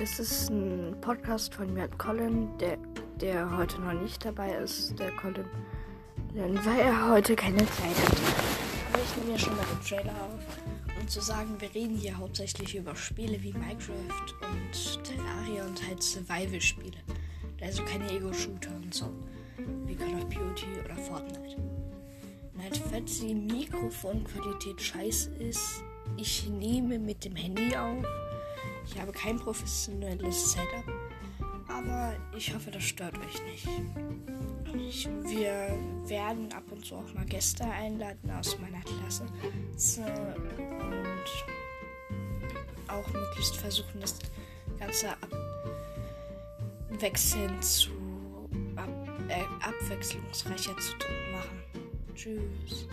Das ist ein Podcast von mir und Colin, der, der heute noch nicht dabei ist, der Colin, weil er heute keine Zeit hat. Aber ich nehme ja schon mal den Trailer auf, um zu sagen, wir reden hier hauptsächlich über Spiele wie Minecraft und Terraria und halt Survival-Spiele. Also keine Ego-Shooter und so, wie Call of Duty oder Fortnite. Und halt, falls die Mikrofonqualität scheiße ist, ich nehme mit dem Handy auf ich habe kein professionelles Setup, aber ich hoffe, das stört euch nicht. Ich, wir werden ab und zu auch mal Gäste einladen aus meiner Klasse und auch möglichst versuchen, das Ganze abwechselnd zu ab, äh, abwechslungsreicher zu machen. Tschüss.